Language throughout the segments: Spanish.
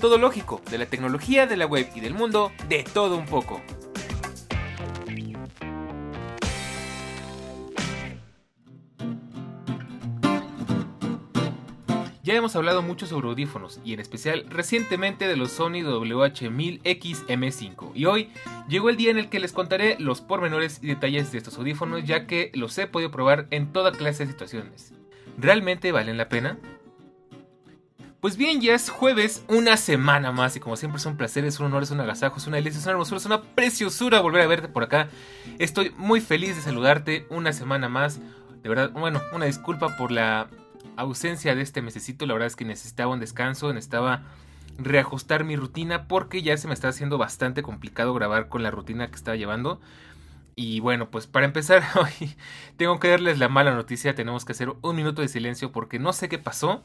Todo lógico, de la tecnología, de la web y del mundo, de todo un poco. Ya hemos hablado mucho sobre audífonos y en especial recientemente de los Sony WH-1000X-M5 y hoy llegó el día en el que les contaré los pormenores y detalles de estos audífonos ya que los he podido probar en toda clase de situaciones. ¿Realmente valen la pena? Pues bien, ya es jueves, una semana más y como siempre es un placer, es un honor, es un agasajo, es una delicia, es una hermosura, es una preciosura volver a verte por acá. Estoy muy feliz de saludarte una semana más. De verdad, bueno, una disculpa por la ausencia de este mesecito, la verdad es que necesitaba un descanso, necesitaba reajustar mi rutina porque ya se me está haciendo bastante complicado grabar con la rutina que estaba llevando. Y bueno, pues para empezar hoy tengo que darles la mala noticia, tenemos que hacer un minuto de silencio porque no sé qué pasó.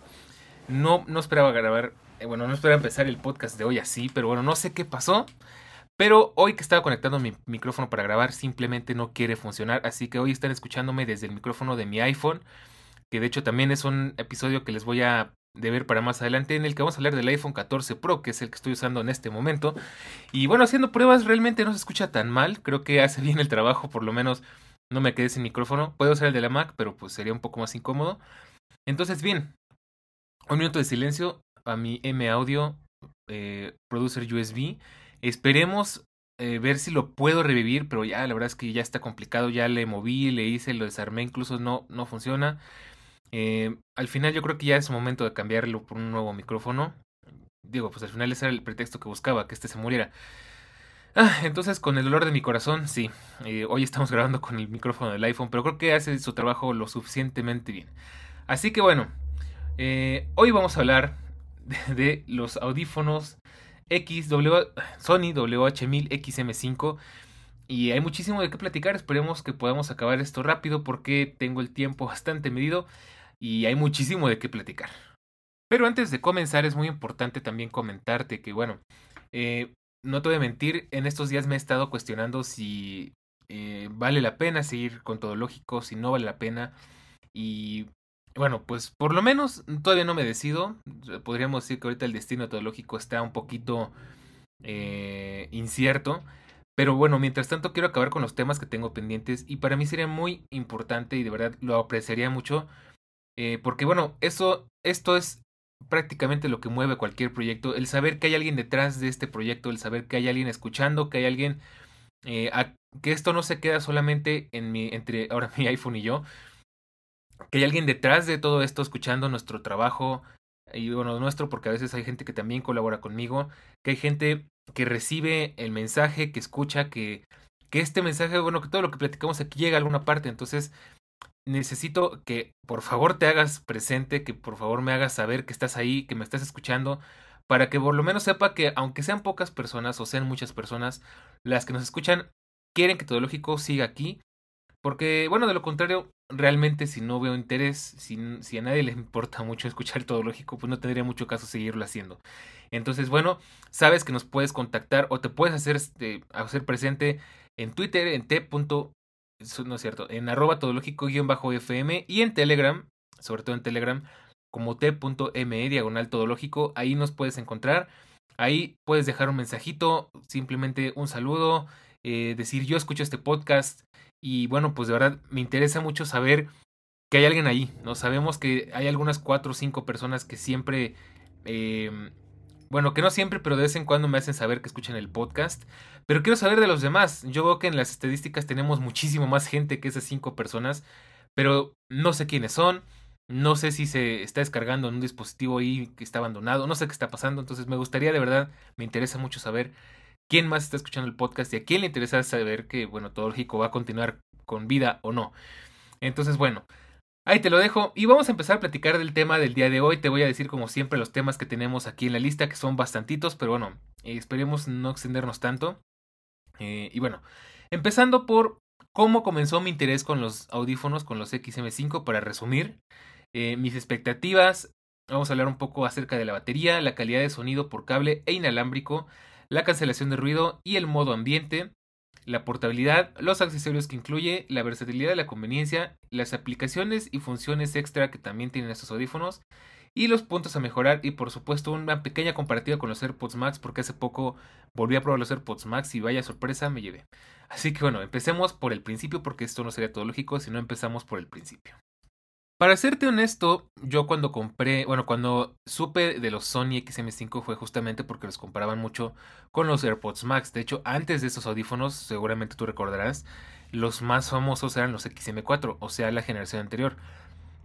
No, no esperaba grabar, eh, bueno, no esperaba empezar el podcast de hoy así, pero bueno, no sé qué pasó. Pero hoy que estaba conectando mi micrófono para grabar simplemente no quiere funcionar, así que hoy están escuchándome desde el micrófono de mi iPhone que de hecho también es un episodio que les voy a deber para más adelante, en el que vamos a hablar del iPhone 14 Pro, que es el que estoy usando en este momento. Y bueno, haciendo pruebas realmente no se escucha tan mal, creo que hace bien el trabajo, por lo menos no me quedé sin micrófono. Puedo usar el de la Mac, pero pues sería un poco más incómodo. Entonces, bien, un minuto de silencio a mi M Audio eh, Producer USB. Esperemos eh, ver si lo puedo revivir, pero ya la verdad es que ya está complicado, ya le moví, le hice, lo desarmé, incluso no, no funciona. Eh, al final yo creo que ya es momento de cambiarlo por un nuevo micrófono. Digo, pues al final ese era el pretexto que buscaba, que este se muriera. Ah, entonces con el dolor de mi corazón, sí, hoy estamos grabando con el micrófono del iPhone, pero creo que hace su trabajo lo suficientemente bien. Así que bueno, eh, hoy vamos a hablar de, los audífonos XW, Sony WH-1000XM5 y hay muchísimo de qué platicar, esperemos que podamos acabar esto rápido porque tengo el tiempo bastante medido y hay muchísimo de qué platicar. Pero antes de comenzar es muy importante también comentarte que, bueno, eh, no te voy a mentir, en estos días me he estado cuestionando si eh, vale la pena seguir con todo lógico, si no vale la pena. Y bueno, pues por lo menos todavía no me decido. Podríamos decir que ahorita el destino todo lógico está un poquito eh, incierto. Pero bueno, mientras tanto quiero acabar con los temas que tengo pendientes y para mí sería muy importante y de verdad lo apreciaría mucho eh, porque bueno, eso, esto es prácticamente lo que mueve cualquier proyecto, el saber que hay alguien detrás de este proyecto, el saber que hay alguien escuchando, que hay alguien, eh, que esto no se queda solamente en mi, entre ahora mi iPhone y yo, que hay alguien detrás de todo esto escuchando nuestro trabajo y bueno, nuestro, porque a veces hay gente que también colabora conmigo, que hay gente que recibe el mensaje, que escucha, que, que este mensaje, bueno, que todo lo que platicamos aquí llega a alguna parte, entonces necesito que por favor te hagas presente, que por favor me hagas saber que estás ahí, que me estás escuchando, para que por lo menos sepa que aunque sean pocas personas o sean muchas personas, las que nos escuchan quieren que Todo Lógico siga aquí, porque bueno, de lo contrario, realmente si no veo interés, si, si a nadie le importa mucho escuchar Todo Lógico, pues no tendría mucho caso seguirlo haciendo. Entonces, bueno, sabes que nos puedes contactar o te puedes hacer, este, hacer presente en Twitter en t no es cierto, en arroba todológico-fm y en Telegram, sobre todo en Telegram, como t.me diagonal todológico, ahí nos puedes encontrar. Ahí puedes dejar un mensajito, simplemente un saludo, eh, decir yo escucho este podcast y bueno, pues de verdad me interesa mucho saber que hay alguien ahí, ¿no? Sabemos que hay algunas cuatro o cinco personas que siempre eh, bueno, que no siempre, pero de vez en cuando me hacen saber que escuchan el podcast. Pero quiero saber de los demás. Yo veo que en las estadísticas tenemos muchísimo más gente que esas cinco personas, pero no sé quiénes son. No sé si se está descargando en un dispositivo ahí que está abandonado. No sé qué está pasando. Entonces me gustaría de verdad, me interesa mucho saber quién más está escuchando el podcast y a quién le interesa saber que, bueno, todo va a continuar con vida o no. Entonces, bueno, Ahí te lo dejo y vamos a empezar a platicar del tema del día de hoy. Te voy a decir como siempre los temas que tenemos aquí en la lista, que son bastantitos, pero bueno, eh, esperemos no extendernos tanto. Eh, y bueno, empezando por cómo comenzó mi interés con los audífonos, con los XM5, para resumir eh, mis expectativas. Vamos a hablar un poco acerca de la batería, la calidad de sonido por cable e inalámbrico, la cancelación de ruido y el modo ambiente la portabilidad, los accesorios que incluye, la versatilidad, la conveniencia, las aplicaciones y funciones extra que también tienen estos audífonos y los puntos a mejorar y por supuesto una pequeña comparativa con los AirPods Max porque hace poco volví a probar los AirPods Max y vaya sorpresa me llevé. Así que bueno, empecemos por el principio porque esto no sería todo lógico si no empezamos por el principio. Para serte honesto, yo cuando compré, bueno, cuando supe de los Sony XM5 fue justamente porque los comparaban mucho con los AirPods Max. De hecho, antes de estos audífonos, seguramente tú recordarás, los más famosos eran los XM4, o sea, la generación anterior.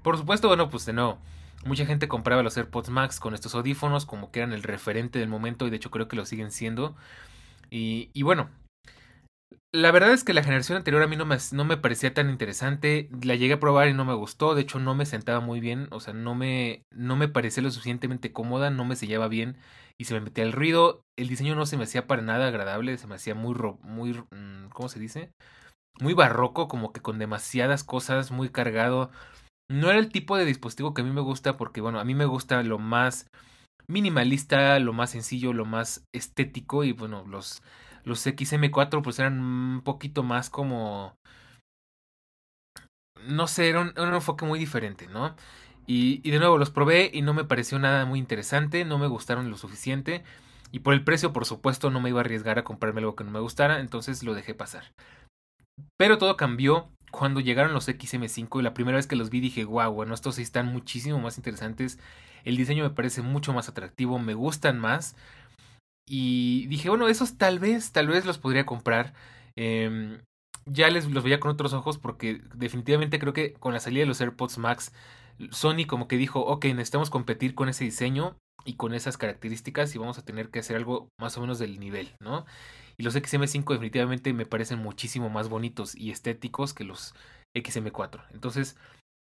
Por supuesto, bueno, pues de nuevo, mucha gente compraba los AirPods Max con estos audífonos como que eran el referente del momento y de hecho creo que lo siguen siendo. Y, y bueno, la verdad es que la generación anterior a mí no me, no me parecía tan interesante. La llegué a probar y no me gustó. De hecho, no me sentaba muy bien. O sea, no me, no me parecía lo suficientemente cómoda. No me sellaba bien. Y se me metía el ruido. El diseño no se me hacía para nada agradable. Se me hacía muy, muy, mm, ¿cómo se dice? Muy barroco, como que con demasiadas cosas, muy cargado. No era el tipo de dispositivo que a mí me gusta porque, bueno, a mí me gusta lo más minimalista, lo más sencillo, lo más estético y, bueno, los los XM4 pues eran un poquito más como... No sé, era un, enfoque muy diferente, ¿no? Y, de nuevo los probé y no me pareció nada muy interesante, no me gustaron lo suficiente. Y por el precio, por supuesto, no me iba a arriesgar a comprarme algo que no me gustara, entonces lo dejé pasar. Pero todo cambió cuando llegaron los XM5 y la primera vez que los vi dije, wow, bueno, estos sí están muchísimo más interesantes. El diseño me parece mucho más atractivo, me gustan más. Y dije, bueno, esos tal vez, tal vez los podría comprar. Eh, ya les los veía con otros ojos porque definitivamente creo que con la salida de los AirPods Max, Sony como que dijo, ok, necesitamos competir con ese diseño y con esas características y vamos a tener que hacer algo más o menos del nivel, ¿no? Y los XM5 definitivamente me parecen muchísimo más bonitos y estéticos que los XM4. Entonces,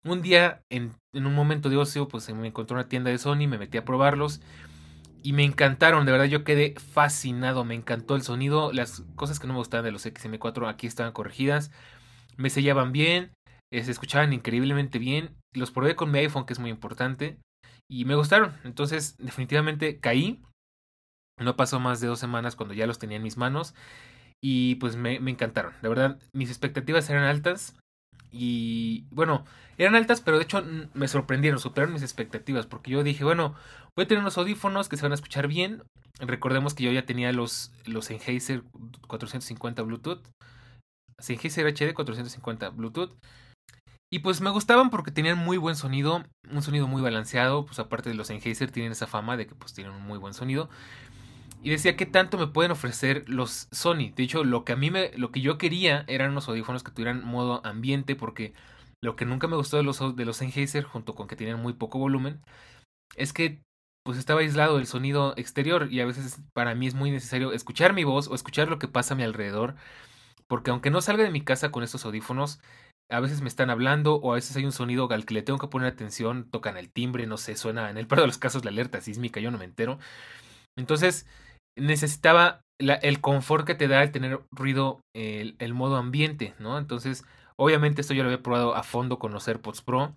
un día, en, en un momento de ocio, pues me encontré una tienda de Sony, me metí a probarlos y me encantaron, de verdad yo quedé fascinado, me encantó el sonido, las cosas que no me gustaban de los XM4 aquí estaban corregidas, me sellaban bien, eh, se escuchaban increíblemente bien, los probé con mi iPhone que es muy importante y me gustaron, entonces definitivamente caí, no pasó más de dos semanas cuando ya los tenía en mis manos y pues me, me encantaron, de verdad mis expectativas eran altas, y bueno, eran altas, pero de hecho me sorprendieron, superaron mis expectativas, porque yo dije, bueno, voy a tener unos audífonos que se van a escuchar bien. Recordemos que yo ya tenía los, los Sennheiser 450 Bluetooth. Sennheiser HD 450 Bluetooth. Y pues me gustaban porque tenían muy buen sonido, un sonido muy balanceado, pues aparte de los Sennheiser tienen esa fama de que pues tienen un muy buen sonido. Y decía qué tanto me pueden ofrecer los Sony. De hecho, lo que a mí me, lo que yo quería eran unos audífonos que tuvieran modo ambiente, porque lo que nunca me gustó de los de los Sennheiser, junto con que tenían muy poco volumen, es que pues estaba aislado del sonido exterior y a veces para mí es muy necesario escuchar mi voz o escuchar lo que pasa a mi alrededor, porque aunque no salga de mi casa con estos audífonos, a veces me están hablando o a veces hay un sonido al que le tengo que poner atención, tocan el timbre, no sé, suena en el peor de los casos la alerta sísmica, yo no me entero. Entonces, necesitaba el confort que te da el tener ruido, el, modo ambiente, ¿no? Entonces, obviamente esto yo lo había probado a fondo con los AirPods Pro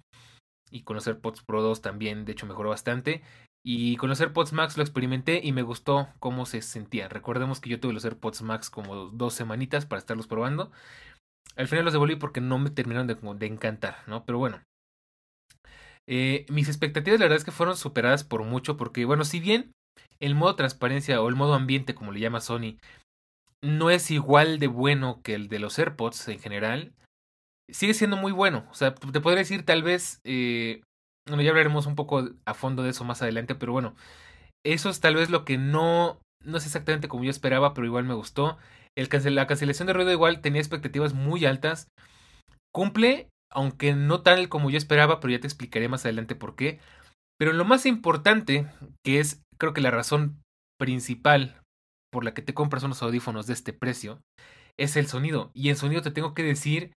y con los Pro 2 también, de hecho mejoró bastante. Y con los Max lo experimenté y me gustó cómo se sentía. Recordemos que yo tuve los AirPods Max como dos semanitas para estarlos probando. Al final los devolví porque no me terminaron de, de encantar, ¿no? Pero bueno. Eh, mis expectativas la verdad es que fueron superadas por mucho porque, bueno, si bien el modo transparencia o el modo ambiente, como le llama Sony, no es igual de bueno que el de los AirPods en general. Sigue siendo muy bueno. O sea, te podría decir tal vez... Eh, bueno, ya hablaremos un poco a fondo de eso más adelante, pero bueno, eso es tal vez lo que no, no es exactamente como yo esperaba, pero igual me gustó. La cancelación de ruido igual tenía expectativas muy altas. Cumple, aunque no tal como yo esperaba, pero ya te explicaré más adelante por qué. Pero lo más importante, que es creo que la razón principal por la que te compras unos audífonos de este precio, es el sonido. Y en sonido te tengo que decir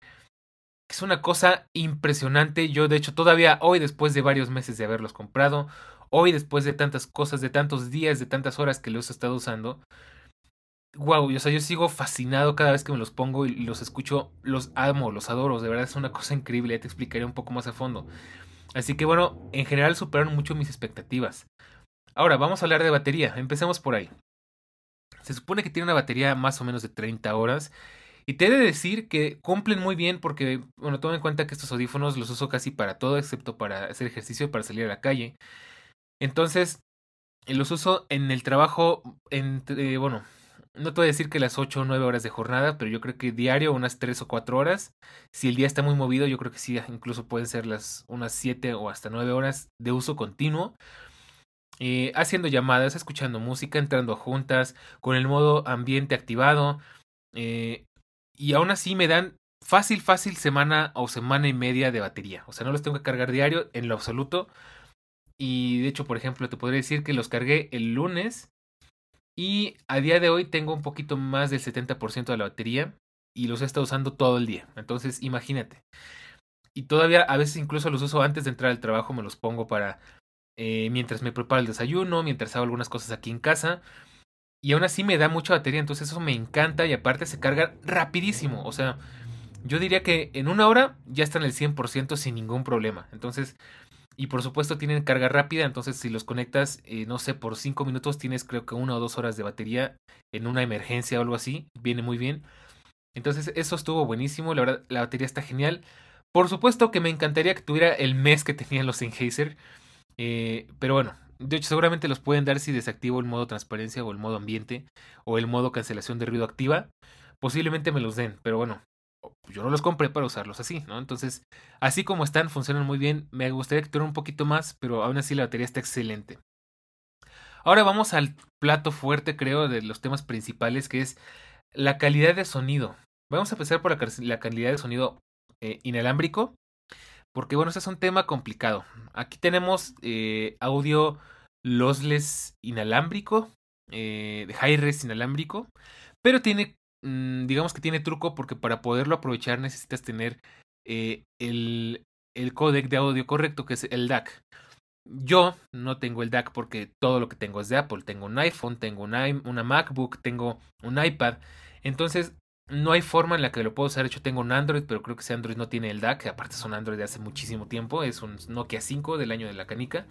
que es una cosa impresionante. Yo, de hecho, todavía hoy, después de varios meses de haberlos comprado, hoy, después de tantas cosas, de tantos días, de tantas horas que los he estado usando, wow, o sea, yo sigo fascinado cada vez que me los pongo y los escucho, los amo, los adoro, de verdad es una cosa increíble, ya te explicaré un poco más a fondo. Así que bueno, en general superaron mucho mis expectativas. Ahora, vamos a hablar de batería, empecemos por ahí. Se supone que tiene una batería más o menos de 30 horas y te he de decir que cumplen muy bien porque, bueno, toma en cuenta que estos audífonos los uso casi para todo, excepto para hacer ejercicio y para salir a la calle. Entonces, los uso en el trabajo, entre, bueno, no te voy a decir que las 8 o 9 horas de jornada, pero yo creo que diario unas 3 o 4 horas. Si el día está muy movido, yo creo que sí, incluso pueden ser las unas 7 o hasta 9 horas de uso continuo. Eh, haciendo llamadas, escuchando música, entrando juntas, con el modo ambiente activado. Eh, y aún así me dan fácil, fácil semana o semana y media de batería. O sea, no los tengo que cargar diario en lo absoluto. Y de hecho, por ejemplo, te podría decir que los cargué el lunes. Y a día de hoy tengo un poquito más del 70% de la batería. Y los he estado usando todo el día. Entonces, imagínate. Y todavía a veces incluso los uso antes de entrar al trabajo. Me los pongo para... Eh, mientras me preparo el desayuno. Mientras hago algunas cosas aquí en casa. Y aún así me da mucha batería, entonces eso me encanta y aparte se carga rapidísimo. O sea, yo diría que en una hora ya están el 100% sin ningún problema. Entonces, y por supuesto tienen carga rápida, entonces si los conectas, eh, no sé, por 5 minutos tienes creo que una o dos horas de batería en una emergencia o algo así. Viene muy bien. Entonces eso estuvo buenísimo, la verdad la batería está genial. Por supuesto que me encantaría que tuviera el mes que tenían los Sennheiser. Eh, pero bueno, de hecho, seguramente los pueden dar si desactivo el modo transparencia o el modo ambiente o el modo cancelación de ruido activa. Posiblemente me los den, pero bueno, yo no los compré para usarlos así, ¿no? Entonces, así como están, funcionan muy bien. Me gustaría que tuvieran un poquito más, pero aún así la batería está excelente. Ahora vamos al plato fuerte, creo, de los temas principales, que es la calidad de sonido. Vamos a empezar por la, calidad de sonido eh, inalámbrico. Porque bueno, ese es un tema complicado. Aquí tenemos eh, audio lossless inalámbrico, eh, de high-res inalámbrico, pero tiene, mm, digamos que tiene truco porque para poderlo aprovechar necesitas tener eh, el, el códec de audio correcto, que es el DAC. Yo no tengo el DAC porque todo lo que tengo es de Apple. Tengo un iPhone, tengo una, una MacBook, tengo un iPad. Entonces, no hay forma en la que lo puedo usar. De hecho, tengo un Android, pero creo que ese Android no tiene el DAC. Aparte, es un Android de hace muchísimo tiempo. Es un Nokia 5 del año de la canica.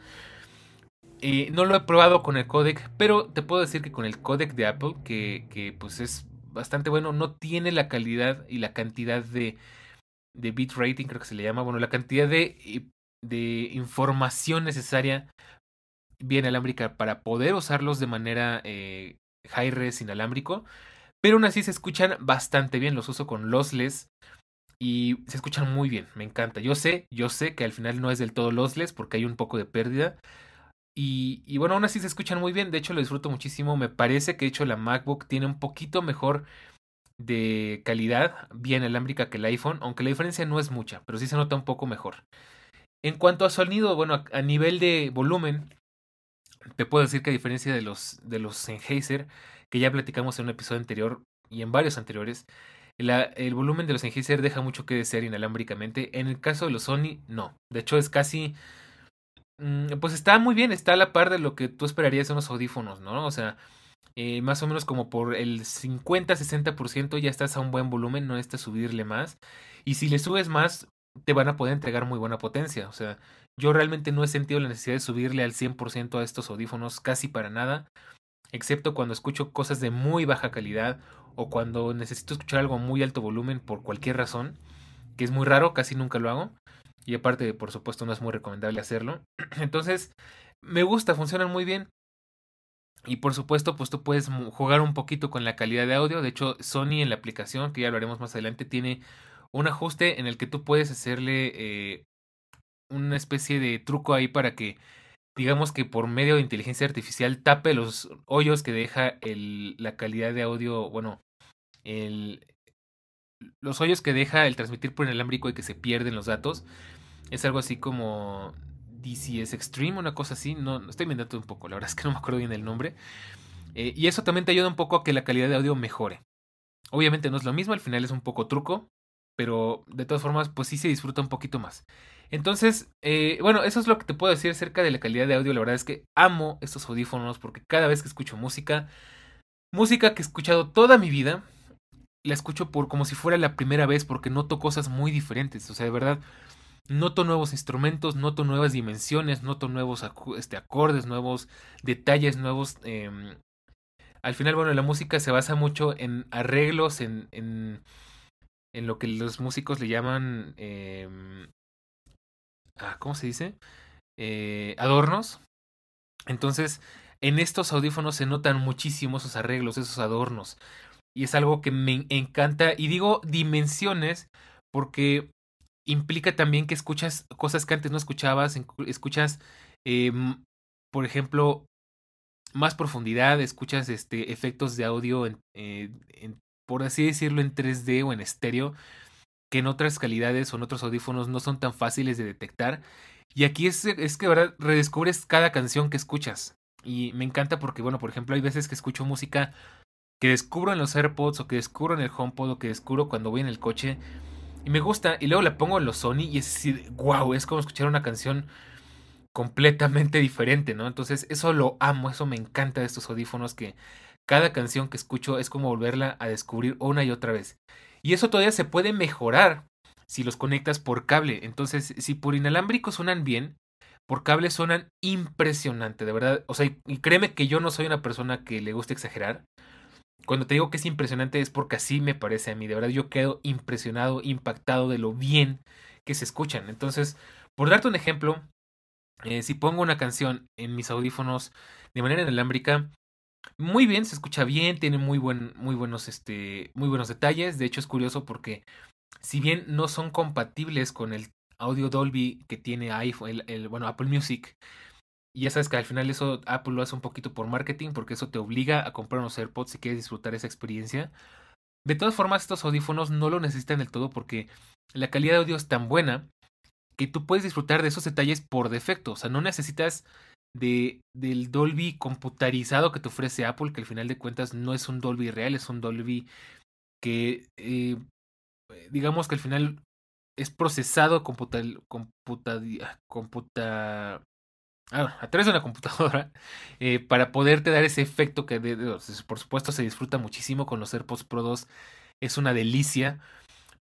Eh, no lo he probado con el codec, pero te puedo decir que con el codec de Apple, que, pues es bastante bueno, no tiene la calidad y la cantidad de, de bit rating, creo que se le llama, bueno, la cantidad de, información necesaria bien alámbrica para poder usarlos de manera eh, high-res inalámbrico. Pero aún así se escuchan bastante bien. Los uso con lossless. Y se escuchan muy bien. Me encanta. Yo sé, yo sé que al final no es del todo lossless porque hay un poco de pérdida. Y, bueno, aún así se escuchan muy bien. De hecho, lo disfruto muchísimo. Me parece que de hecho la MacBook tiene un poquito mejor de calidad bien alámbrica que el iPhone. Aunque la diferencia no es mucha, pero sí se nota un poco mejor. En cuanto a sonido, bueno, a nivel de volumen, te puedo decir que a diferencia de los, de los Sennheiser, que ya platicamos en un episodio anterior y en varios anteriores, el volumen de los Sennheiser deja mucho que desear inalámbricamente. En el caso de los Sony, no. De hecho, es casi. Mm, pues está muy bien, está a la par de lo que tú esperarías en unos audífonos, ¿no? O sea, eh, más o menos como por el 50-60% ya estás a un buen volumen, no necesitas subirle más. Y si le subes más, te van a poder entregar muy buena potencia. O sea, yo realmente no he sentido la necesidad de subirle al 100% a estos audífonos casi para nada excepto cuando escucho cosas de muy baja calidad o cuando necesito escuchar algo muy alto volumen por cualquier razón, que es muy raro, casi nunca lo hago. Y aparte, por supuesto, no es muy recomendable hacerlo. Entonces, me gusta, funcionan muy bien. Y por supuesto, pues tú puedes jugar un poquito con la calidad de audio. De hecho, Sony en la aplicación, que ya lo haremos más adelante, tiene un ajuste en el que tú puedes hacerle eh, una especie de truco ahí para que digamos que por medio de inteligencia artificial tape los hoyos que deja la calidad de audio, bueno, los hoyos que deja el transmitir por inalámbrico y que se pierden los datos. Es algo así como DCS Extreme, una cosa así. No, estoy inventando un poco, la verdad es que no me acuerdo bien el nombre. Eh, y eso también te ayuda un poco a que la calidad de audio mejore. Obviamente no es lo mismo, al final es un poco truco, pero de todas formas, pues sí se disfruta un poquito más. Entonces, eh, bueno, eso es lo que te puedo decir acerca de la calidad de audio. La verdad es que amo estos audífonos porque cada vez que escucho música, música que he escuchado toda mi vida, la escucho por como si fuera la primera vez porque noto cosas muy diferentes. O sea, de verdad, noto nuevos instrumentos, noto nuevas dimensiones, noto nuevos este, acordes, nuevos detalles, nuevos... Em, al final, bueno, la música se basa mucho en arreglos, en, en, en lo que los músicos le llaman... Eh, ¿Cómo se dice? Eh, adornos. Entonces, en estos audífonos se notan muchísimo esos arreglos, esos adornos. Y es algo que me encanta. Y digo dimensiones porque implica también que escuchas cosas que antes no escuchabas, escuchas, eh, por ejemplo, más profundidad, escuchas este, efectos de audio, eh, por así decirlo, en 3D o en estéreo, que en otras calidades o en otros audífonos no son tan fáciles de detectar. Y aquí es, que verdad redescubres cada canción que escuchas. Y me encanta porque, bueno, por ejemplo, hay veces que escucho música que descubro en los AirPods o que descubro en el HomePod o que descubro cuando voy en el coche y me gusta y luego la pongo en los Sony y es decir, wow, es como escuchar una canción completamente diferente, ¿no? Entonces eso lo amo, eso me encanta de estos audífonos que cada canción que escucho es como volverla a descubrir una y otra vez. Y eso todavía se puede mejorar si los conectas por cable. Entonces, si por inalámbrico suenan bien, por cable suenan impresionante, de verdad. O sea, y créeme que yo no soy una persona que le guste exagerar. Cuando te digo que es impresionante es porque así me parece a mí. De verdad yo quedo impresionado, impactado de lo bien que se escuchan. Entonces, por darte un ejemplo, eh, si pongo una canción en mis audífonos de manera inalámbrica, muy bien, se escucha bien, tiene muy, buen, muy, buenos, este, muy buenos detalles. De hecho, es curioso porque si bien no son compatibles con el audio Dolby que tiene iPhone, bueno, Apple Music, y ya sabes que al final eso Apple lo hace un poquito por marketing, porque eso te obliga a comprar unos AirPods si quieres disfrutar esa experiencia. De todas formas, estos audífonos no lo necesitan del todo porque la calidad de audio es tan buena que tú puedes disfrutar de esos detalles por defecto. O sea, no necesitas de, del Dolby computarizado que te ofrece Apple, que al final de cuentas no es un Dolby real, es un Dolby que eh, digamos que al final es procesado computa, computa, computa ah, a través de una computadora eh, para poderte dar ese efecto que por supuesto se disfruta muchísimo con los AirPods Pro 2 es una delicia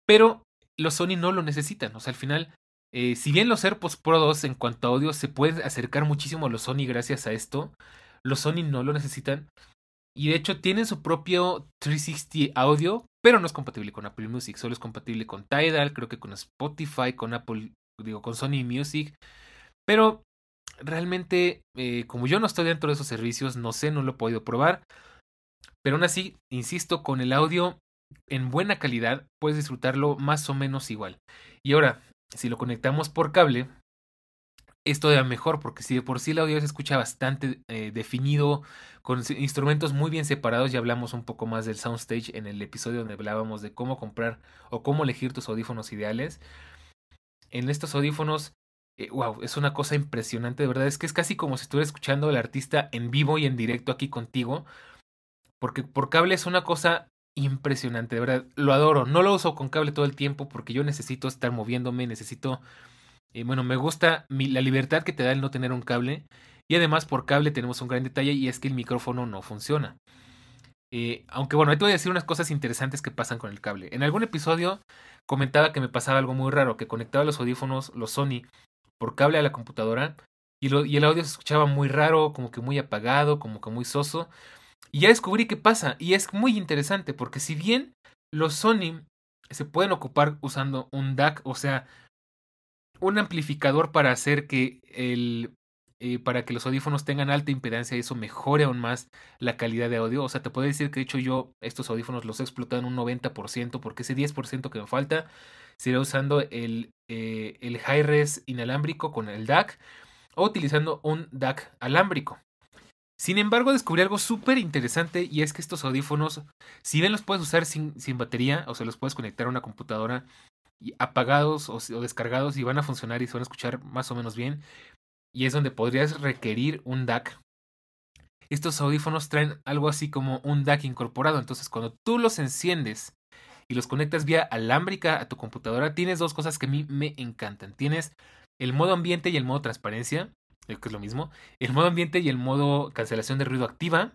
pero los Sony no lo necesitan o sea al final eh, si bien los AirPods Pro 2 en cuanto a audio se pueden acercar muchísimo a los Sony gracias a esto, los Sony no lo necesitan. Y de hecho tienen su propio 360 audio, pero no es compatible con Apple Music, solo es compatible con Tidal, creo que con Spotify, con Apple, digo, con Sony Music. Pero realmente, eh, como yo no estoy dentro de esos servicios, no sé, no lo he podido probar. Pero aún así, insisto, con el audio en buena calidad puedes disfrutarlo más o menos igual. Y ahora, si lo conectamos por cable, es todavía mejor, porque si de por sí el audio se escucha bastante eh, definido, con instrumentos muy bien separados, ya hablamos un poco más del soundstage en el episodio donde hablábamos de cómo comprar o cómo elegir tus audífonos ideales. En estos audífonos, wow, eh, es una cosa impresionante, de verdad, es que es casi como si estuvieras escuchando al artista en vivo y en directo aquí contigo, porque por cable es una cosa impresionante, de verdad, lo adoro. No lo uso con cable todo el tiempo porque yo necesito estar moviéndome, necesito, eh, bueno, me gusta la libertad que te da el no tener un cable. Y además por cable tenemos un gran detalle y es que el micrófono no funciona. Eh, aunque bueno, ahí te voy a decir unas cosas interesantes que pasan con el cable. En algún episodio comentaba que me pasaba algo muy raro, que conectaba los audífonos, los Sony, por cable a la computadora y, y el audio se escuchaba muy raro, como que muy apagado, como que muy soso. Y ya descubrí qué pasa. Y es muy interesante porque si bien los Sony se pueden ocupar usando un DAC, o sea, un amplificador para hacer que el eh, para que los audífonos tengan alta impedancia y eso mejore aún más la calidad de audio. O sea, te puedo decir que de hecho yo estos audífonos los he explotado en un 90% porque ese 10% que me falta sería usando el, eh, el high res inalámbrico con el DAC o utilizando un DAC alámbrico. Sin embargo, descubrí algo súper interesante y es que estos audífonos, si bien los puedes usar sin, sin batería, o sea, los puedes conectar a una computadora apagados o, descargados y van a funcionar y se van a escuchar más o menos bien, y es donde podrías requerir un DAC. Estos audífonos traen algo así como un DAC incorporado, entonces cuando tú los enciendes y los conectas vía alámbrica a tu computadora, tienes dos cosas que a mí me encantan. Tienes el modo ambiente y el modo transparencia, que es lo mismo, el modo ambiente y el modo cancelación de ruido activa.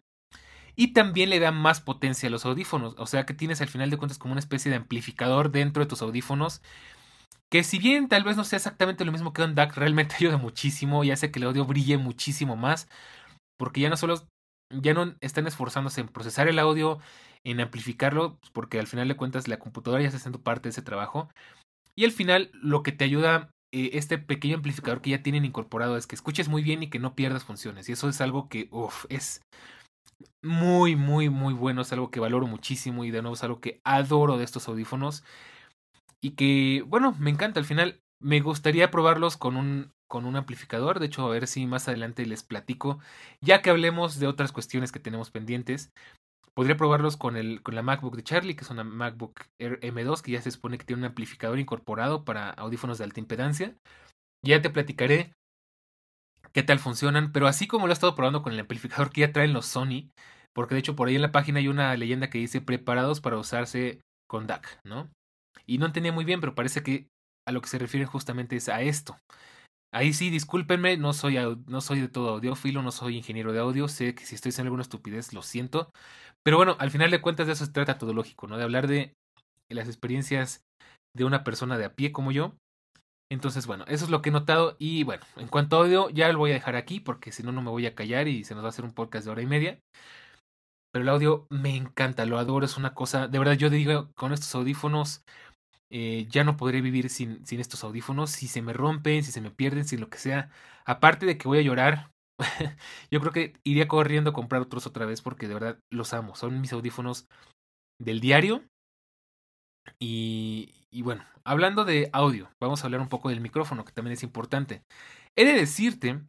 Y también le da más potencia a los audífonos. O sea que tienes al final de cuentas como una especie de amplificador dentro de tus audífonos. Que si bien tal vez no sea exactamente lo mismo que un DAC, realmente ayuda muchísimo y hace que el audio brille muchísimo más. Porque ya no solo ya no están esforzándose en procesar el audio, en amplificarlo, pues, porque al final de cuentas la computadora ya está haciendo parte de ese trabajo. Y al final lo que te ayuda eh, este pequeño amplificador que ya tienen incorporado es que escuches muy bien y que no pierdas funciones. Y eso es algo que es muy, muy, muy bueno. Es algo que valoro muchísimo y de nuevo es algo que adoro de estos audífonos. Y que, bueno, me encanta. Al final me gustaría probarlos con un con un amplificador. De hecho, a ver si más adelante les platico. Ya que hablemos de otras cuestiones que tenemos pendientes. Podría probarlos con, el, con la MacBook de Charlie, que es una MacBook Air M2, que ya se supone que tiene un amplificador incorporado para audífonos de alta impedancia. Ya te platicaré qué tal funcionan, pero así como lo he estado probando con el amplificador que ya traen los Sony, porque de hecho por ahí en la página hay una leyenda que dice preparados para usarse con DAC, ¿no? Y no entendía muy bien, pero parece que a lo que se refiere justamente es a esto. Ahí sí, discúlpenme, no soy, no soy de todo audiófilo, no soy ingeniero de audio, sé que si estoy haciendo alguna estupidez, lo siento. Pero bueno, al final de cuentas de eso se trata todo lógico, ¿no? De hablar de las experiencias de una persona de a pie como yo. Entonces, bueno, eso es lo que he notado. Y bueno, en cuanto a audio, ya lo voy a dejar aquí porque si no, no me voy a callar y se nos va a hacer un podcast de hora y media. Pero el audio me encanta, lo adoro, es una cosa, de verdad yo digo, con estos audífonos eh, ya no podré vivir sin, sin estos audífonos. Si se me rompen, si se me pierden, si lo que sea. Aparte de que voy a llorar, yo creo que iría corriendo a comprar otros otra vez porque de verdad los amo. Son mis audífonos del diario. Y, y bueno, hablando de audio, vamos a hablar un poco del micrófono, que también es importante. He de decirte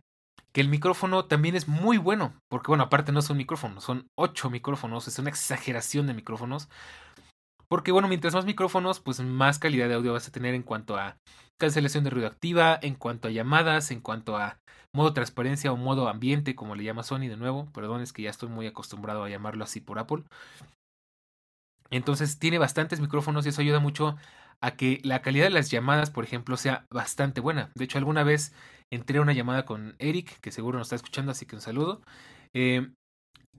que el micrófono también es muy bueno, porque bueno, aparte no es un micrófono, son ocho micrófonos, es una exageración de micrófonos. Porque bueno, mientras más micrófonos, pues más calidad de audio vas a tener en cuanto a cancelación de ruido activa, en cuanto a llamadas, en cuanto a modo transparencia o modo ambiente, como le llama Sony de nuevo. Perdón, es que ya estoy muy acostumbrado a llamarlo así por Apple. Entonces tiene bastantes micrófonos y eso ayuda mucho a que la calidad de las llamadas, por ejemplo, sea bastante buena. De hecho, alguna vez entré a una llamada con Eric, que seguro nos está escuchando, así que un saludo. Eh,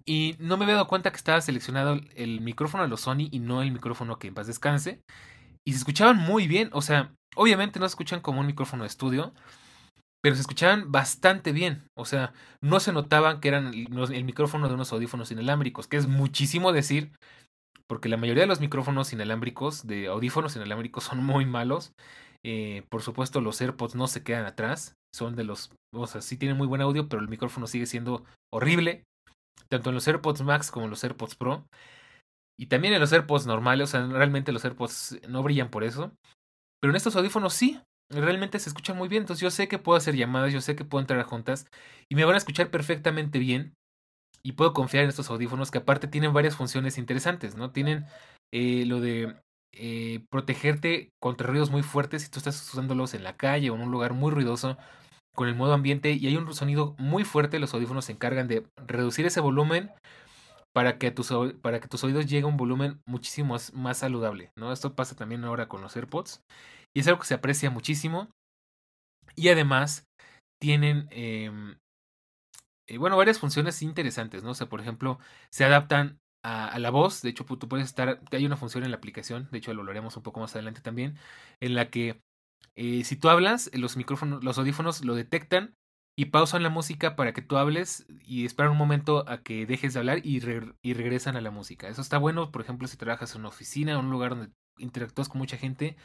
y no me había dado cuenta que estaba seleccionado el micrófono de los Sony y no el micrófono que en paz descanse. Y se escuchaban muy bien. O sea, obviamente no se escuchan como un micrófono de estudio. Pero se escuchaban bastante bien. O sea, no se notaban que eran el, micrófono de unos audífonos inalámbricos. Que es muchísimo decir. Porque la mayoría de los micrófonos inalámbricos, de audífonos inalámbricos, son muy malos. Eh, por supuesto, los AirPods no se quedan atrás. Son de los. O sea, sí tienen muy buen audio, pero el micrófono sigue siendo horrible tanto en los AirPods Max como en los AirPods Pro. Y también en los AirPods normales, o sea, realmente los AirPods no brillan por eso. Pero en estos audífonos sí, realmente se escuchan muy bien. Entonces yo sé que puedo hacer llamadas, yo sé que puedo entrar a juntas y me van a escuchar perfectamente bien. Y puedo confiar en estos audífonos que aparte tienen varias funciones interesantes, ¿no? Tienen eh, lo de eh, protegerte contra ruidos muy fuertes si tú estás usándolos en la calle o en un lugar muy ruidoso con el modo ambiente y hay un sonido muy fuerte, los audífonos se encargan de reducir ese volumen para que, tus, para que tus oídos llegue a un volumen muchísimo más, saludable, ¿no? Esto pasa también ahora con los AirPods y es algo que se aprecia muchísimo y además tienen, em, eh, bueno, varias funciones interesantes, ¿no? O sea, por ejemplo, se adaptan a, a, la voz, de hecho, tú puedes estar, hay una función en la aplicación, de hecho lo hablaremos un poco más adelante también, en la que eh, si tú hablas, los micrófonos, los audífonos lo detectan y pausan la música para que tú hables y esperan un momento a que dejes de hablar y, y regresan a la música. Eso está bueno, por ejemplo, si trabajas en una oficina en un lugar donde interactúas con mucha gente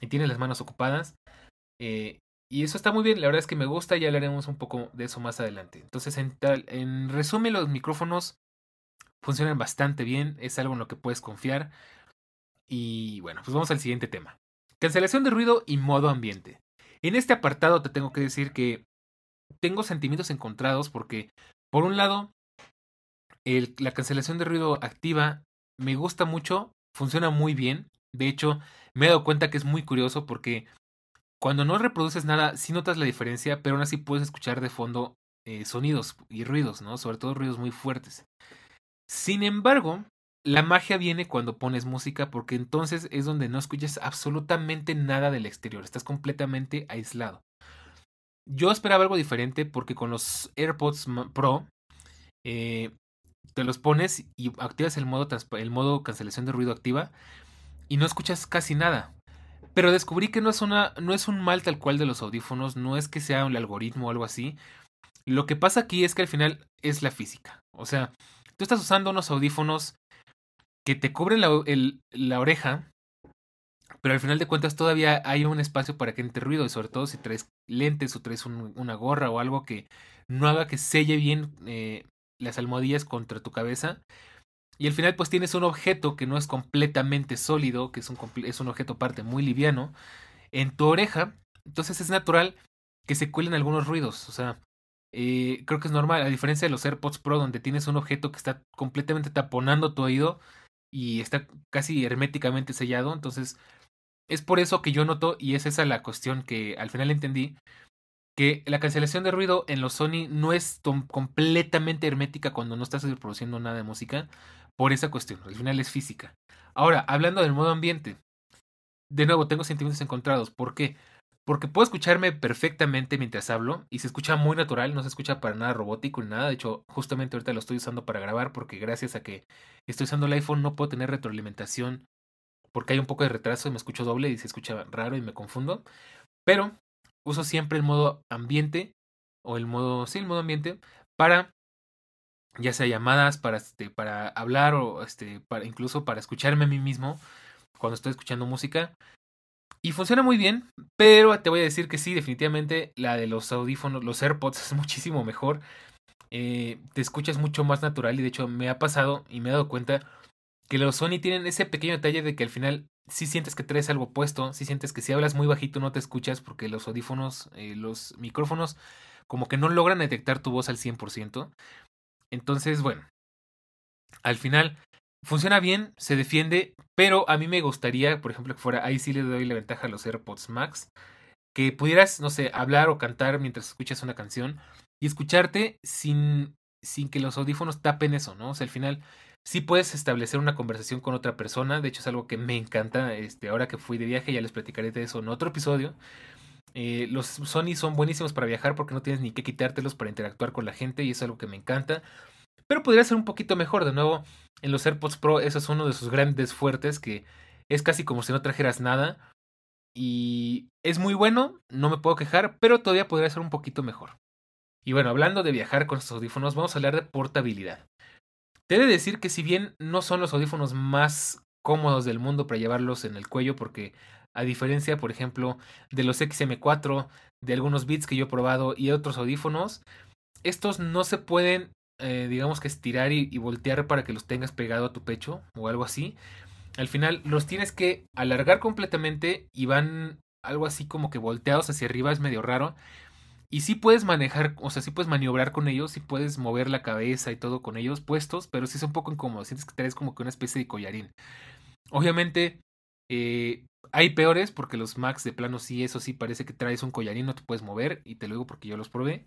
y tienes las manos ocupadas. Eh, y eso está muy bien, la verdad es que me gusta, ya hablaremos un poco de eso más adelante. Entonces, en resumen, los micrófonos funcionan bastante bien, es algo en lo que puedes confiar. Y bueno, pues vamos al siguiente tema. Cancelación de ruido y modo ambiente. En este apartado te tengo que decir que tengo sentimientos encontrados porque, por un lado, la cancelación de ruido activa me gusta mucho, funciona muy bien. De hecho, me he dado cuenta que es muy curioso porque cuando no reproduces nada, sí notas la diferencia, pero aún así puedes escuchar de fondo eh, sonidos y ruidos, ¿no? Sobre todo ruidos muy fuertes. Sin embargo, la magia viene cuando pones música porque entonces es donde no escuchas absolutamente nada del exterior, estás completamente aislado. Yo esperaba algo diferente porque con los AirPods Pro eh, te los pones y activas el modo, el modo cancelación de ruido activa y no escuchas casi nada. Pero descubrí que no es, una, no es un mal tal cual de los audífonos, no es que sea un algoritmo o algo así. Lo que pasa aquí es que al final es la física. O sea, tú estás usando unos audífonos que te cubren la, la oreja, pero al final de cuentas todavía hay un espacio para que entre ruido, y sobre todo si traes lentes o traes una gorra o algo que no haga que selle bien eh, las almohadillas contra tu cabeza. Y al final pues tienes un objeto que no es completamente sólido, que es un, es un objeto parte muy liviano, en tu oreja. Entonces es natural que se cuelen algunos ruidos. O sea, eh, creo que es normal, a diferencia de los AirPods Pro, donde tienes un objeto que está completamente taponando tu oído y está casi herméticamente sellado. Entonces, es por eso que yo noto, y es esa la cuestión que al final entendí, que la cancelación de ruido en los Sony no es completamente hermética cuando no estás reproduciendo nada de música, por esa cuestión. Al final es física. Ahora, hablando del modo ambiente, de nuevo tengo sentimientos encontrados. ¿Por qué? Porque puedo escucharme perfectamente mientras hablo y se escucha muy natural, no se escucha para nada robótico ni nada. De hecho, justamente ahorita lo estoy usando para grabar porque gracias a que estoy usando el iPhone no puedo tener retroalimentación porque hay un poco de retraso y me escucho doble y se escucha raro y me confundo. Pero uso siempre el modo ambiente o el modo, sí, el modo ambiente para ya sea llamadas, para, este, hablar o este, para, incluso para escucharme a mí mismo cuando estoy escuchando música. Y funciona muy bien, pero te voy a decir que sí, definitivamente la de los audífonos, los AirPods es muchísimo mejor. Eh, te escuchas mucho más natural y de hecho me ha pasado y me he dado cuenta que los Sony tienen ese pequeño detalle de que al final sí sientes que traes algo puesto, sí sientes que si hablas muy bajito no te escuchas porque los audífonos, eh, los micrófonos como que no logran detectar tu voz al 100%. Entonces, bueno, al final funciona bien, se defiende, pero a mí me gustaría, por ejemplo, que fuera, ahí sí le doy la ventaja a los AirPods Max, que pudieras, no sé, hablar o cantar mientras escuchas una canción y escucharte sin, sin que los audífonos tapen eso, ¿no? O sea, al final sí puedes establecer una conversación con otra persona. De hecho, es algo que me encanta. Este, ahora que fui de viaje, ya les platicaré de eso en otro episodio. Eh, los Sony son buenísimos para viajar porque no tienes ni que quitártelos para interactuar con la gente y es algo que me encanta. Pero podría ser un poquito mejor. De nuevo, en los AirPods Pro, eso es uno de sus grandes fuertes que es casi como si no trajeras nada. Y es muy bueno, no me puedo quejar, pero todavía podría ser un poquito mejor. Y bueno, hablando de viajar con estos audífonos, vamos a hablar de portabilidad. Te he de decir que si bien no son los audífonos más cómodos del mundo para llevarlos en el cuello, porque a diferencia, por ejemplo, de los XM4, de algunos Beats que yo he probado y otros audífonos, estos no se pueden, eh, digamos que estirar y, voltear para que los tengas pegado a tu pecho o algo así. Al final los tienes que alargar completamente y van algo así como que volteados hacia arriba, es medio raro. Y sí puedes manejar, o sea, sí puedes maniobrar con ellos, sí puedes mover la cabeza y todo con ellos puestos, pero sí es un poco incómodo. Sientes que traes como que una especie de collarín. Obviamente, eh, hay peores porque los Max de plano sí, eso sí, parece que traes un collarín, no te puedes mover, y te lo digo porque yo los probé.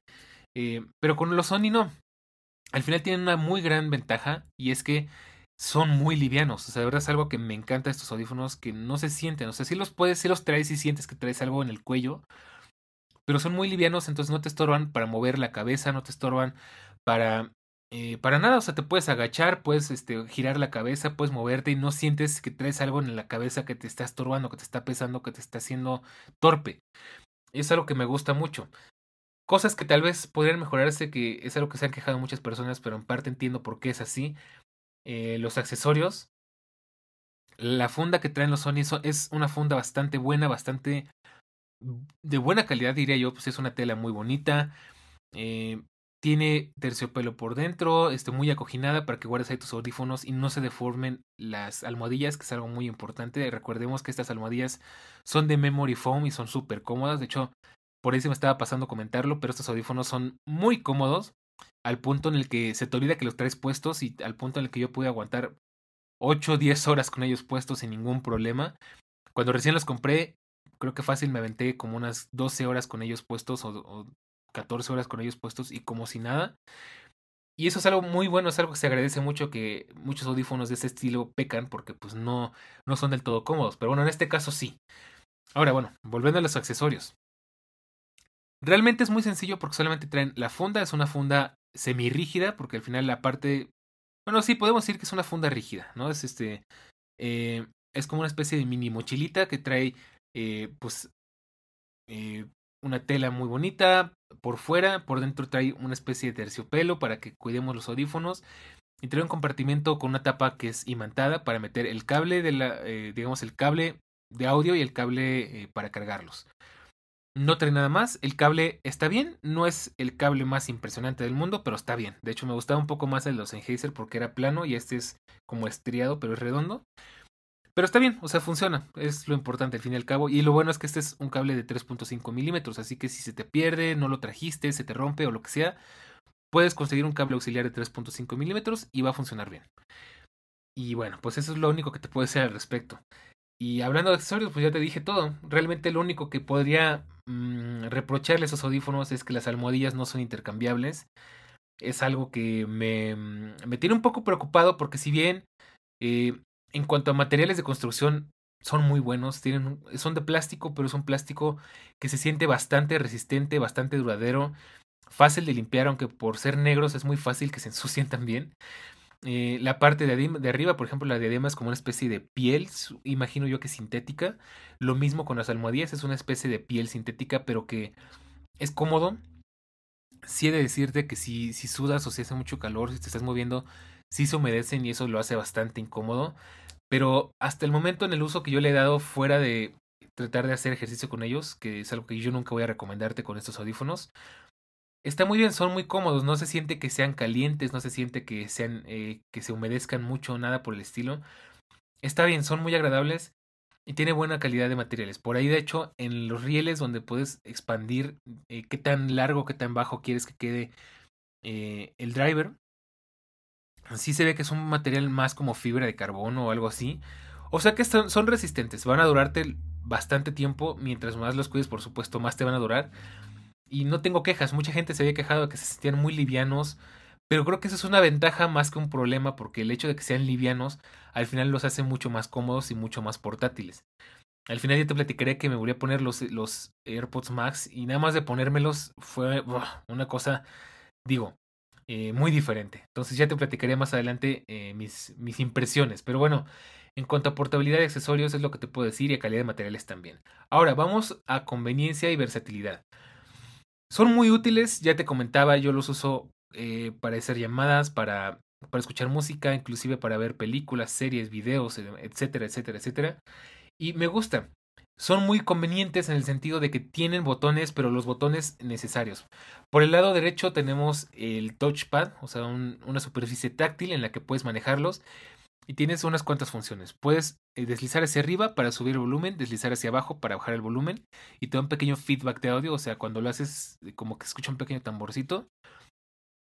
Eh, pero con los Sony no. Al final tienen una muy gran ventaja y es que son muy livianos. O sea, de verdad es algo que me encanta estos audífonos que no se sienten. O sea, sí los puedes, sí los traes y sientes que traes algo en el cuello pero son muy livianos, entonces no te estorban para mover la cabeza, no te estorban para eh, para nada, o sea, te puedes agachar, puedes este, girar la cabeza, puedes moverte y no sientes que traes algo en la cabeza que te está estorbando, que te está pesando, que te está haciendo torpe. Es algo que me gusta mucho. Cosas que tal vez podrían mejorarse, que es algo que se han quejado muchas personas, pero en parte entiendo por qué es así. Eh, los accesorios. La funda que traen los Sony es una funda bastante buena, bastante de buena calidad, diría yo, pues es una tela muy bonita. Eh, tiene terciopelo por dentro, este, muy acoginada para que guardes ahí tus audífonos y no se deformen las almohadillas, que es algo muy importante. Recordemos que estas almohadillas son de memory foam y son súper cómodas. De hecho, por ahí se me estaba pasando comentarlo, pero estos audífonos son muy cómodos al punto en el que se te olvida que los traes puestos y al punto en el que yo pude aguantar 8 o 10 horas con ellos puestos sin ningún problema. Cuando recién los compré, creo que fácil me aventé como unas 12 horas con ellos puestos o, 14 horas con ellos puestos y como si nada. Y eso es algo muy bueno, es algo que se agradece mucho que muchos audífonos de ese estilo pecan porque pues no, no son del todo cómodos. Pero bueno, en este caso sí. Ahora, bueno, volviendo a los accesorios. Realmente es muy sencillo porque solamente traen la funda, es una funda semirrígida, porque al final la parte. Bueno, sí, podemos decir que es una funda rígida, ¿no? Es este. Eh, es como una especie de mini mochilita que trae, eh, pues, eh, una tela muy bonita por fuera, por dentro trae una especie de terciopelo para que cuidemos los audífonos y trae un compartimento con una tapa que es imantada para meter el cable de la, eh, digamos, el cable de audio y el cable para cargarlos. No trae nada más, el cable está bien, no es el cable más impresionante del mundo, pero está bien. De hecho, me gustaba un poco más el de los Sennheiser porque era plano y este es como estriado, pero es redondo. Pero está bien, o sea, funciona, es lo importante al fin y al cabo. Y lo bueno es que este es un cable de 3.5 milímetros, así que si se te pierde, no lo trajiste, se te rompe o lo que sea, puedes conseguir un cable auxiliar de 3.5 milímetros y va a funcionar bien. Y bueno, pues eso es lo único que te puedo decir al respecto. Y hablando de accesorios, pues ya te dije todo. Realmente lo único que podría mm, reprocharle esos audífonos es que las almohadillas no son intercambiables. Es algo que me, mm, me tiene un poco preocupado porque si bien eh, en cuanto a materiales de construcción, son muy buenos. Tienen, son de plástico, pero es un plástico que se siente bastante resistente, bastante duradero, fácil de limpiar, aunque por ser negros es muy fácil que se ensucien también. Eh, la parte de, arriba, por ejemplo, la diadema es como una especie de piel, imagino yo que sintética. Lo mismo con las almohadillas, es una especie de piel sintética, pero que es cómodo. Sí he de decirte que si, si sudas o si hace mucho calor, si te estás moviendo, sí se humedecen y eso lo hace bastante incómodo. Pero hasta el momento en el uso que yo le he dado fuera de tratar de hacer ejercicio con ellos, que es algo que yo nunca voy a recomendarte con estos audífonos, está muy bien, son muy cómodos, no se siente que sean calientes, no se siente que sean eh, que se humedezcan mucho, nada por el estilo. Está bien, son muy agradables y tiene buena calidad de materiales. Por ahí, de hecho, en los rieles donde puedes expandir eh, qué tan largo, qué tan bajo quieres que quede eh, el driver, sí se ve que es un material más como fibra de carbono o algo así. O sea que son, son resistentes, van a durarte bastante tiempo. Mientras más los cuides, por supuesto, más te van a durar. Y no tengo quejas. Mucha gente se había quejado de que se sentían muy livianos. Pero creo que eso es una ventaja más que un problema porque el hecho de que sean livianos al final los hace mucho más cómodos y mucho más portátiles. Al final ya te platicaré que me volví a poner los, AirPods Max y nada más de ponérmelos fue una cosa, digo, eh, muy diferente. Entonces ya te platicaré más adelante eh, mis, mis impresiones. Pero bueno, en cuanto a portabilidad de accesorios es lo que te puedo decir y a calidad de materiales también. Ahora vamos a conveniencia y versatilidad. Son muy útiles, ya te comentaba, yo los uso eh, para hacer llamadas, para, para escuchar música, inclusive para ver películas, series, videos, etcétera, etcétera, etcétera. Y me gusta son muy convenientes en el sentido de que tienen botones, pero los botones necesarios. Por el lado derecho tenemos el touchpad, o sea, una superficie táctil en la que puedes manejarlos y tienes unas cuantas funciones. Puedes eh, deslizar hacia arriba para subir el volumen, deslizar hacia abajo para bajar el volumen y te da un pequeño feedback de audio, o sea, cuando lo haces eh, como que escucha un pequeño tamborcito.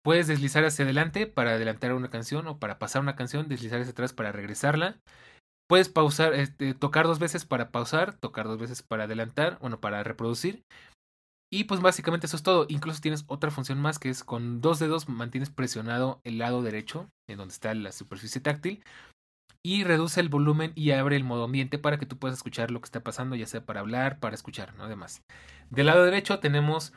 Puedes deslizar hacia adelante para adelantar una canción o para pasar una canción, deslizar hacia atrás para regresarla. Puedes pausar, este, tocar dos veces para pausar, tocar dos veces para adelantar, bueno, para reproducir. Y pues básicamente eso es todo. Incluso tienes otra función más que es con dos dedos mantienes presionado el lado derecho, en donde está la superficie táctil, y reduce el volumen y abre el modo ambiente para que tú puedas escuchar lo que está pasando, ya sea para hablar, para escuchar, ¿no? Además. Del lado derecho tenemos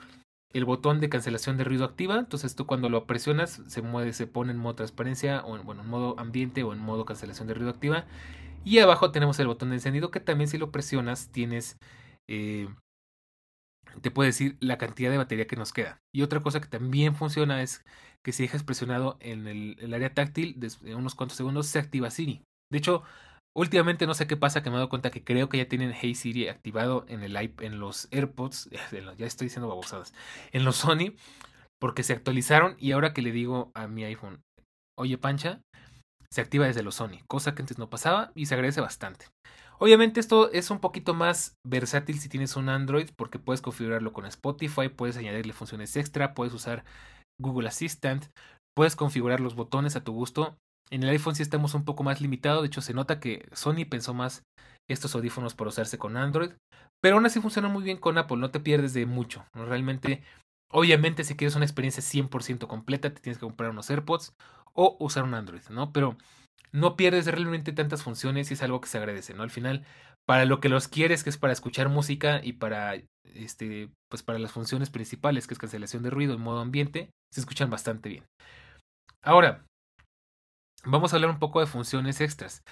el botón de cancelación de ruido activa. Entonces tú cuando lo presionas se mueve, se pone en modo transparencia o en, bueno, en modo ambiente o en modo cancelación de ruido activa. Y abajo tenemos el botón de encendido que también si lo presionas tienes... Eh, te puede decir la cantidad de batería que nos queda. Y otra cosa que también funciona es que si dejas presionado en el, área táctil, de unos cuantos segundos se activa Siri. De hecho, últimamente no sé qué pasa que me he dado cuenta que creo que ya tienen Hey Siri activado en el en los AirPods, ya estoy diciendo babosadas, en los Sony, porque se actualizaron y ahora que le digo a mi iPhone, oye Pancha, se activa desde los Sony, cosa que antes no pasaba y se agradece bastante. Obviamente esto es un poquito más versátil si tienes un Android porque puedes configurarlo con Spotify, puedes añadirle funciones extra, puedes usar Google Assistant, puedes configurar los botones a tu gusto. En el iPhone sí estamos un poco más limitados, de hecho se nota que Sony pensó más estos audífonos para usarse con Android, pero aún así funciona muy bien con Apple, no te pierdes de mucho. Realmente Obviamente, si quieres una experiencia 100% completa, te tienes que comprar unos AirPods o usar un Android, ¿no? Pero no pierdes realmente tantas funciones y es algo que se agradece, ¿no? Al final, para lo que los quieres, que es para escuchar música y para, este, pues para las funciones principales, que es cancelación de ruido en modo ambiente, se escuchan bastante bien. Ahora, vamos a hablar un poco de funciones extras.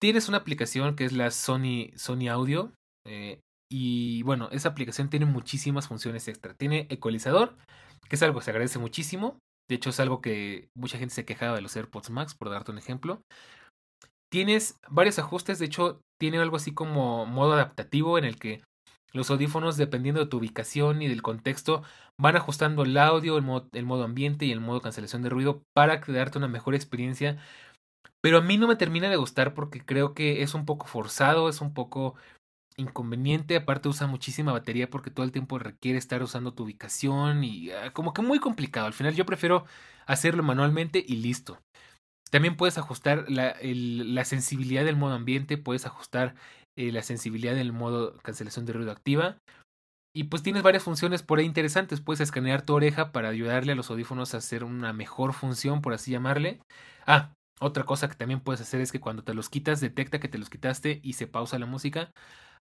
Tienes una aplicación que es la Sony, Sony Audio. Eh, y bueno, esa aplicación tiene muchísimas funciones extra. Tiene ecualizador, que es algo que se agradece muchísimo. De hecho, es algo que mucha gente se quejaba de los AirPods Max, por darte un ejemplo. Tienes varios ajustes, de hecho, tiene algo así como modo adaptativo en el que los audífonos, dependiendo de tu ubicación y del contexto, van ajustando el audio, el modo, ambiente y el modo cancelación de ruido para darte una mejor experiencia. Pero a mí no me termina de gustar porque creo que es un poco forzado, es un poco inconveniente, aparte usa muchísima batería porque todo el tiempo requiere estar usando tu ubicación y ah, como que muy complicado. Al final yo prefiero hacerlo manualmente y listo. También puedes ajustar la sensibilidad del modo ambiente, puedes ajustar eh, la sensibilidad del modo cancelación de ruido activa. Y pues tienes varias funciones por ahí interesantes. Puedes escanear tu oreja para ayudarle a los audífonos a hacer una mejor función, por así llamarle. Ah, otra cosa que también puedes hacer es que cuando te los quitas, detecta que te los quitaste y se pausa la música.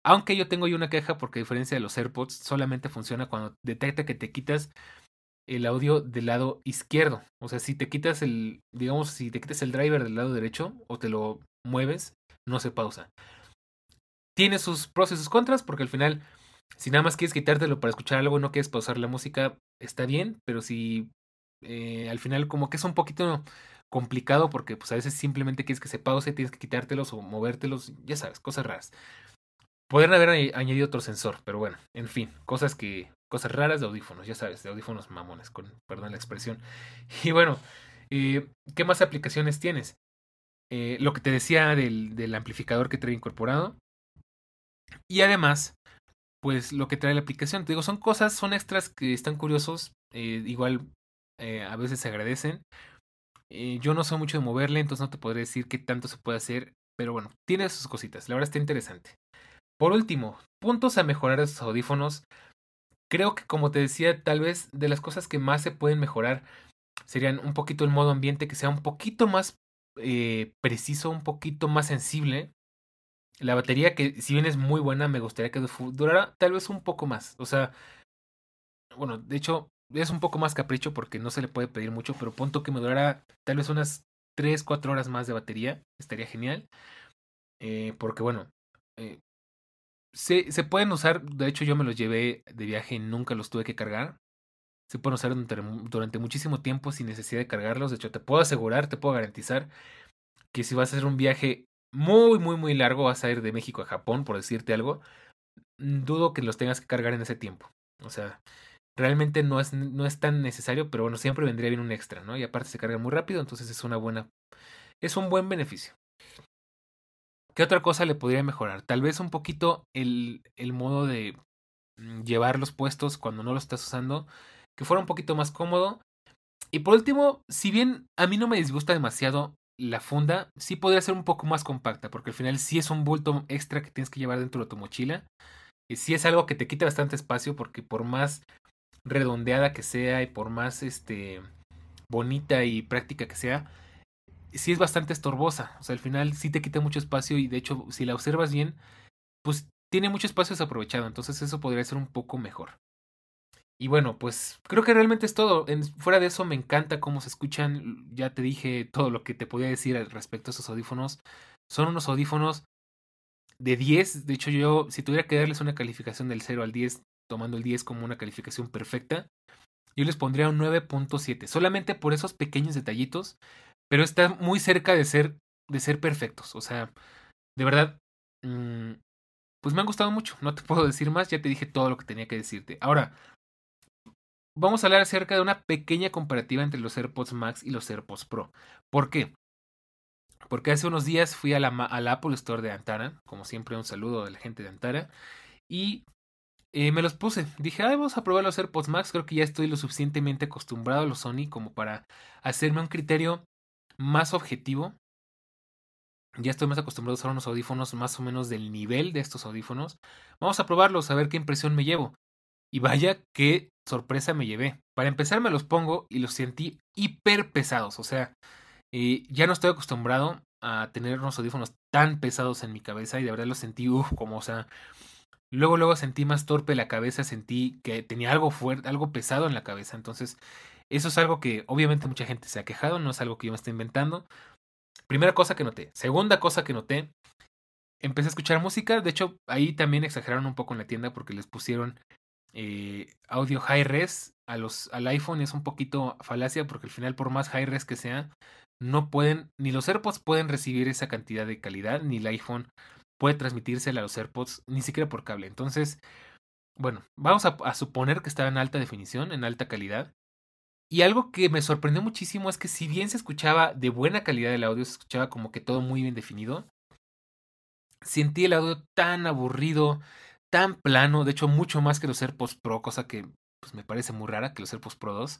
Aunque yo tengo ahí una queja porque a diferencia de los AirPods, solamente funciona cuando detecta que te quitas el audio del lado izquierdo. O sea, si te quitas el, digamos, si te quitas el driver del lado derecho o te lo mueves, no se pausa. Tiene sus pros y sus contras porque al final, si nada más quieres quitártelo para escuchar algo y no quieres pausar la música, está bien, pero si eh, al final como que es un poquito complicado porque pues a veces simplemente quieres que se pause, tienes que quitártelos o movértelos, ya sabes, cosas raras. Podrían haber añadido otro sensor, pero bueno, en fin, cosas que. cosas raras de audífonos, ya sabes, de audífonos mamones, con perdón la expresión. Y bueno, eh, ¿qué más aplicaciones tienes? Eh, lo que te decía del, del amplificador que trae incorporado. Y además, pues lo que trae la aplicación. Te digo, son cosas, son extras que están curiosos. Eh, igual a veces se agradecen. yo no sé mucho de moverle, entonces no te podré decir qué tanto se puede hacer. Pero bueno, tiene sus cositas. La verdad está interesante. Por último, puntos a mejorar estos audífonos. Creo que como te decía, tal vez de las cosas que más se pueden mejorar serían un poquito el modo ambiente que sea un poquito más eh, preciso, un poquito más sensible. La batería que si bien es muy buena, me gustaría que durara tal vez un poco más. O sea, bueno, de hecho es un poco más capricho porque no se le puede pedir mucho, pero punto que me durara tal vez unas 3, 4 horas más de batería. Estaría genial. Eh, porque bueno, eh, se, se pueden usar, de hecho yo me los llevé de viaje y nunca los tuve que cargar. Se pueden usar durante, muchísimo tiempo sin necesidad de cargarlos. De hecho, te puedo asegurar, te puedo garantizar que si vas a hacer un viaje muy, muy, muy largo, vas a ir de México a Japón, por decirte algo, dudo que los tengas que cargar en ese tiempo. O sea, realmente no es, no es tan necesario, pero bueno, siempre vendría bien un extra, ¿no? Y aparte se carga muy rápido, entonces es una buena, es un buen beneficio. ¿Qué otra cosa le podría mejorar? Tal vez un poquito el, el modo de mm, llevar los puestos cuando no los estás usando, que fuera un poquito más cómodo. Y por último, si bien a mí no me disgusta demasiado la funda, sí podría ser un poco más compacta, porque al final sí es un bulto extra que tienes que llevar dentro de tu mochila. Y sí es algo que te quita bastante espacio, porque por más redondeada que sea y por más este bonita y práctica que sea, sí es bastante estorbosa. O sea, al final sí te quita mucho espacio y de hecho, si la observas bien, pues tiene mucho espacio desaprovechado. Entonces eso podría ser un poco mejor. Y bueno, pues creo que realmente es todo. En, fuera de eso, me encanta cómo se escuchan. Ya te dije todo lo que te podía decir respecto a esos audífonos. Son unos audífonos de 10. De hecho, yo, si tuviera que darles una calificación del 0 al 10, tomando el 10 como una calificación perfecta, yo les pondría un 9.7. Solamente por esos pequeños detallitos pero está muy cerca de ser, de ser perfectos. O sea, de verdad, mm, pues me han gustado mucho. No te puedo decir más, ya te dije todo lo que tenía que decirte. Ahora, vamos a hablar acerca de una pequeña comparativa entre los AirPods Max y los AirPods Pro. ¿Por qué? Porque hace unos días fui a la, Apple Store de Antara, como siempre un saludo a la gente de Antara, y eh, me los puse. Dije, vamos a probar los AirPods Max, creo que ya estoy lo suficientemente acostumbrado a los Sony como para hacerme un criterio más objetivo. Ya estoy más acostumbrado a usar unos audífonos más o menos del nivel de estos audífonos. Vamos a probarlos, a ver qué impresión me llevo. Y vaya qué sorpresa me llevé. Para empezar me los pongo y los sentí hiper pesados. O sea, eh, ya no estoy acostumbrado a tener unos audífonos tan pesados en mi cabeza y de verdad los sentí, uff, como, o sea, luego, luego sentí más torpe la cabeza, sentí que tenía algo fuerte, algo pesado en la cabeza. Entonces, eso es algo que obviamente mucha gente se ha quejado, no es algo que yo me esté inventando. Primera cosa que noté. Segunda cosa que noté, empecé a escuchar música. De hecho, ahí también exageraron un poco en la tienda porque les pusieron eh, audio high res a los, al iPhone es un poquito falacia porque al final por más high res que sea, no pueden, ni los AirPods pueden recibir esa cantidad de calidad, ni el iPhone puede transmitírsela a los AirPods, ni siquiera por cable. Entonces, bueno, vamos a, a suponer que estaba en alta definición, en alta calidad. Y algo que me sorprendió muchísimo es que si bien se escuchaba de buena calidad el audio, se escuchaba como que todo muy bien definido, sentí el audio tan aburrido, tan plano, de hecho mucho más que los AirPods Pro, cosa que pues, me parece muy rara que los AirPods Pro 2.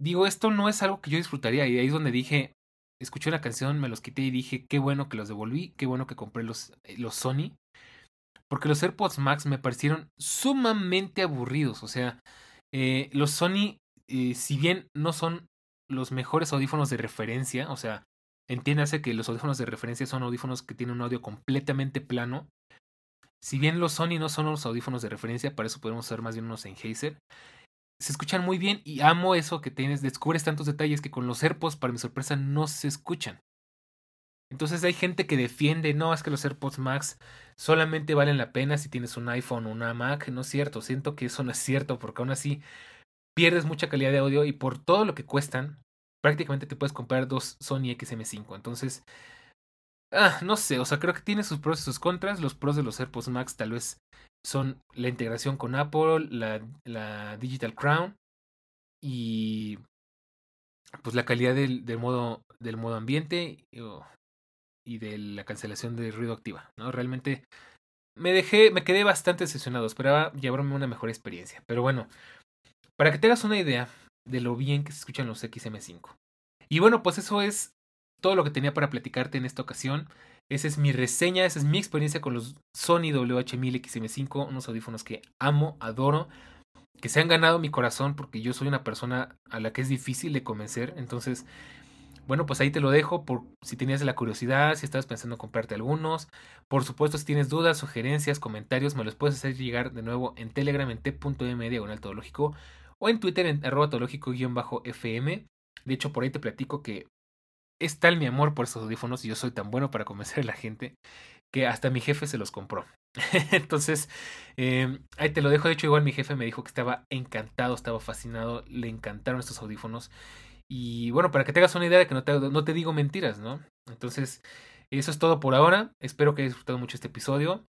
Digo, esto no es algo que yo disfrutaría y ahí es donde dije, escuché una canción, me los quité y dije, qué bueno que los devolví, qué bueno que compré los, eh, los Sony, porque los AirPods Max me parecieron sumamente aburridos, o sea, eh, los Sony, eh, si bien no son los mejores audífonos de referencia, o sea, entiéndase que los audífonos de referencia son audífonos que tienen un audio completamente plano, si bien los Sony no son los audífonos de referencia, para eso podemos usar más bien unos Sennheiser. Se escuchan muy bien y amo eso que tienes. Descubres tantos detalles que con los AirPods, para mi sorpresa, no se escuchan. Entonces hay gente que defiende, no, es que los AirPods Max solamente valen la pena si tienes un iPhone o una Mac. No es cierto, siento que eso no es cierto, porque aún así pierdes mucha calidad de audio y por todo lo que cuestan, prácticamente te puedes comprar dos Sony XM5. Entonces, Ah, no sé, o sea, creo que tiene sus pros y sus contras. Los pros de los AirPods Max tal vez son la integración con Apple, la, la Digital Crown y pues la calidad del, del modo, del modo ambiente y, oh, de la cancelación de ruido activa, ¿no? Realmente me dejé, me quedé bastante decepcionado, esperaba llevarme una mejor experiencia. Pero bueno, para que te hagas una idea de lo bien que se escuchan los XM5. Y bueno, pues eso es todo lo que tenía para platicarte en esta ocasión. Esa es mi reseña, esa es mi experiencia con los Sony WH1000XM5, unos audífonos que amo, adoro, que se han ganado mi corazón porque yo soy una persona a la que es difícil de convencer. Entonces, bueno, pues ahí te lo dejo por si tenías la curiosidad, si estabas pensando en comprarte algunos. Por supuesto, si tienes dudas, sugerencias, comentarios, me los puedes hacer llegar de nuevo en Telegram en t.m diagonal todológico o en Twitter en arroba todológico-fm. De hecho, por ahí te platico que es tal mi amor por estos audífonos y yo soy tan bueno para convencer a la gente que hasta mi jefe se los compró. Entonces, eh, ahí te lo dejo. De hecho, igual mi jefe me dijo que estaba encantado, estaba fascinado, le encantaron estos audífonos. Y bueno, para que te hagas una idea de que no te, no te digo mentiras, ¿no? Entonces, eso es todo por ahora. Espero que hayas disfrutado mucho este episodio.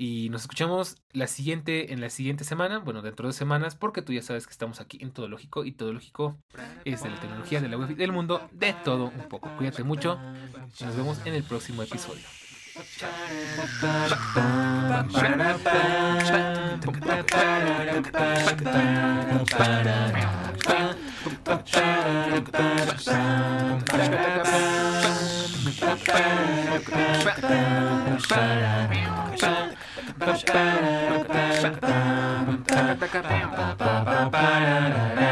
Y nos escuchamos la siguiente, en la siguiente semana, bueno, dentro de semanas, porque tú ya sabes que estamos aquí en Todo Lógico y Todo Lógico es de la tecnología, de la web y del mundo, de todo un poco. Cuídate mucho, Y nos vemos en el próximo episodio. Ba-da-da-da.